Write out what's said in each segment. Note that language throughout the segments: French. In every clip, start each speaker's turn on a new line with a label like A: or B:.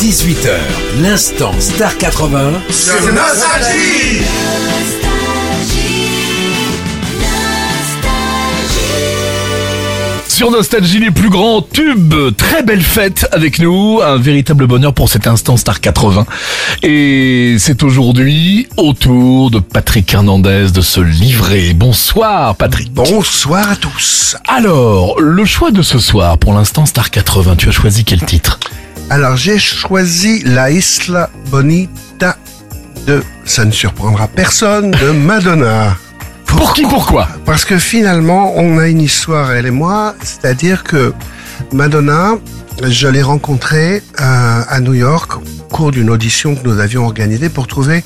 A: 18h, l'instant Star 80
B: sur Nostalgie.
C: Sur Nostalgie, les plus grands tubes. Très belle fête avec nous. Un véritable bonheur pour cet instant Star 80. Et c'est aujourd'hui au tour de Patrick Hernandez de se livrer. Bonsoir Patrick.
B: Bonsoir à tous.
C: Alors, le choix de ce soir pour l'instant Star 80, tu as choisi quel titre?
B: Alors j'ai choisi La Isla Bonita de, ça ne surprendra personne, de Madonna.
C: Pour qui, pourquoi
B: Parce que finalement, on a une histoire, elle et moi, c'est-à-dire que Madonna, je l'ai rencontrée euh, à New York cours d'une audition que nous avions organisée pour trouver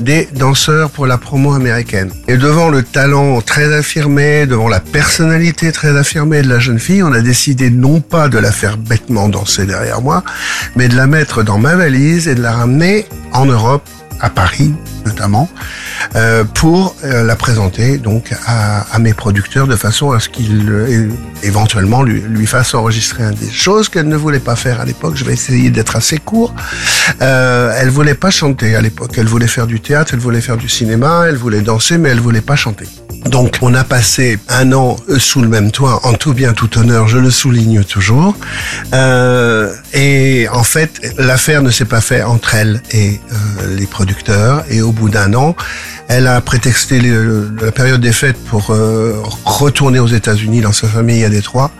B: des danseurs pour la promo américaine. Et devant le talent très affirmé, devant la personnalité très affirmée de la jeune fille, on a décidé non pas de la faire bêtement danser derrière moi, mais de la mettre dans ma valise et de la ramener en Europe à Paris notamment, euh, pour euh, la présenter donc à, à, mes producteurs de façon à ce qu'ils euh, éventuellement lui, lui fassent enregistrer des choses qu'elle ne voulait pas faire à l'époque. Je vais essayer d'être assez court. Euh, elle voulait pas chanter à l'époque. Elle voulait faire du théâtre, elle voulait faire du cinéma, elle voulait danser, mais elle voulait pas chanter. Donc on a passé un an sous le même toit, en tout bien tout honneur, je le souligne toujours. Euh, et en fait, l'affaire ne s'est pas faite entre elle et euh, les producteurs. Et au bout d'un an, elle a prétexté le, la période des fêtes pour euh, retourner aux États-Unis dans sa famille à Détroit.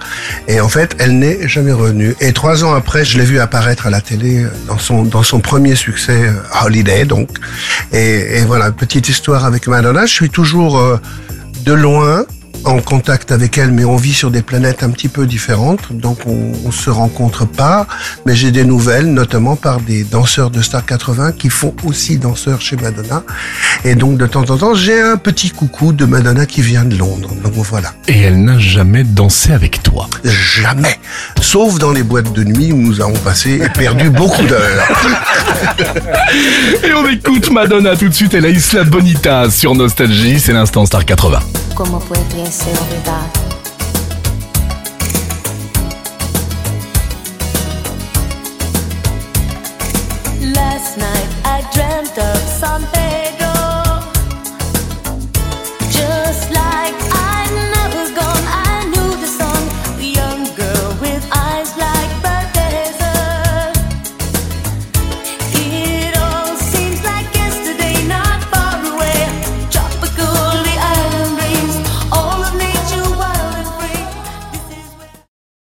B: Et en fait, elle n'est jamais revenue. Et trois ans après, je l'ai vue apparaître à la télé dans son dans son premier succès euh, Holiday. Donc, et, et voilà, petite histoire avec Madonna. Je suis toujours euh, de loin en contact avec elle, mais on vit sur des planètes un petit peu différentes, donc on, on se rencontre pas. Mais j'ai des nouvelles, notamment par des danseurs de Star 80 qui font aussi danseurs chez Madonna. Et donc de temps en temps, j'ai un petit coucou de Madonna qui vient de Londres. Donc voilà.
C: Et elle n'a jamais dansé avec toi
B: Jamais. Sauf dans les boîtes de nuit où nous avons passé et perdu beaucoup d'heures.
C: Et on écoute Madonna tout de suite et la Isla Bonita sur Nostalgie, c'est l'instant Star 80.
D: ¿Cómo pudiese olvidar? Last night I dreamt of something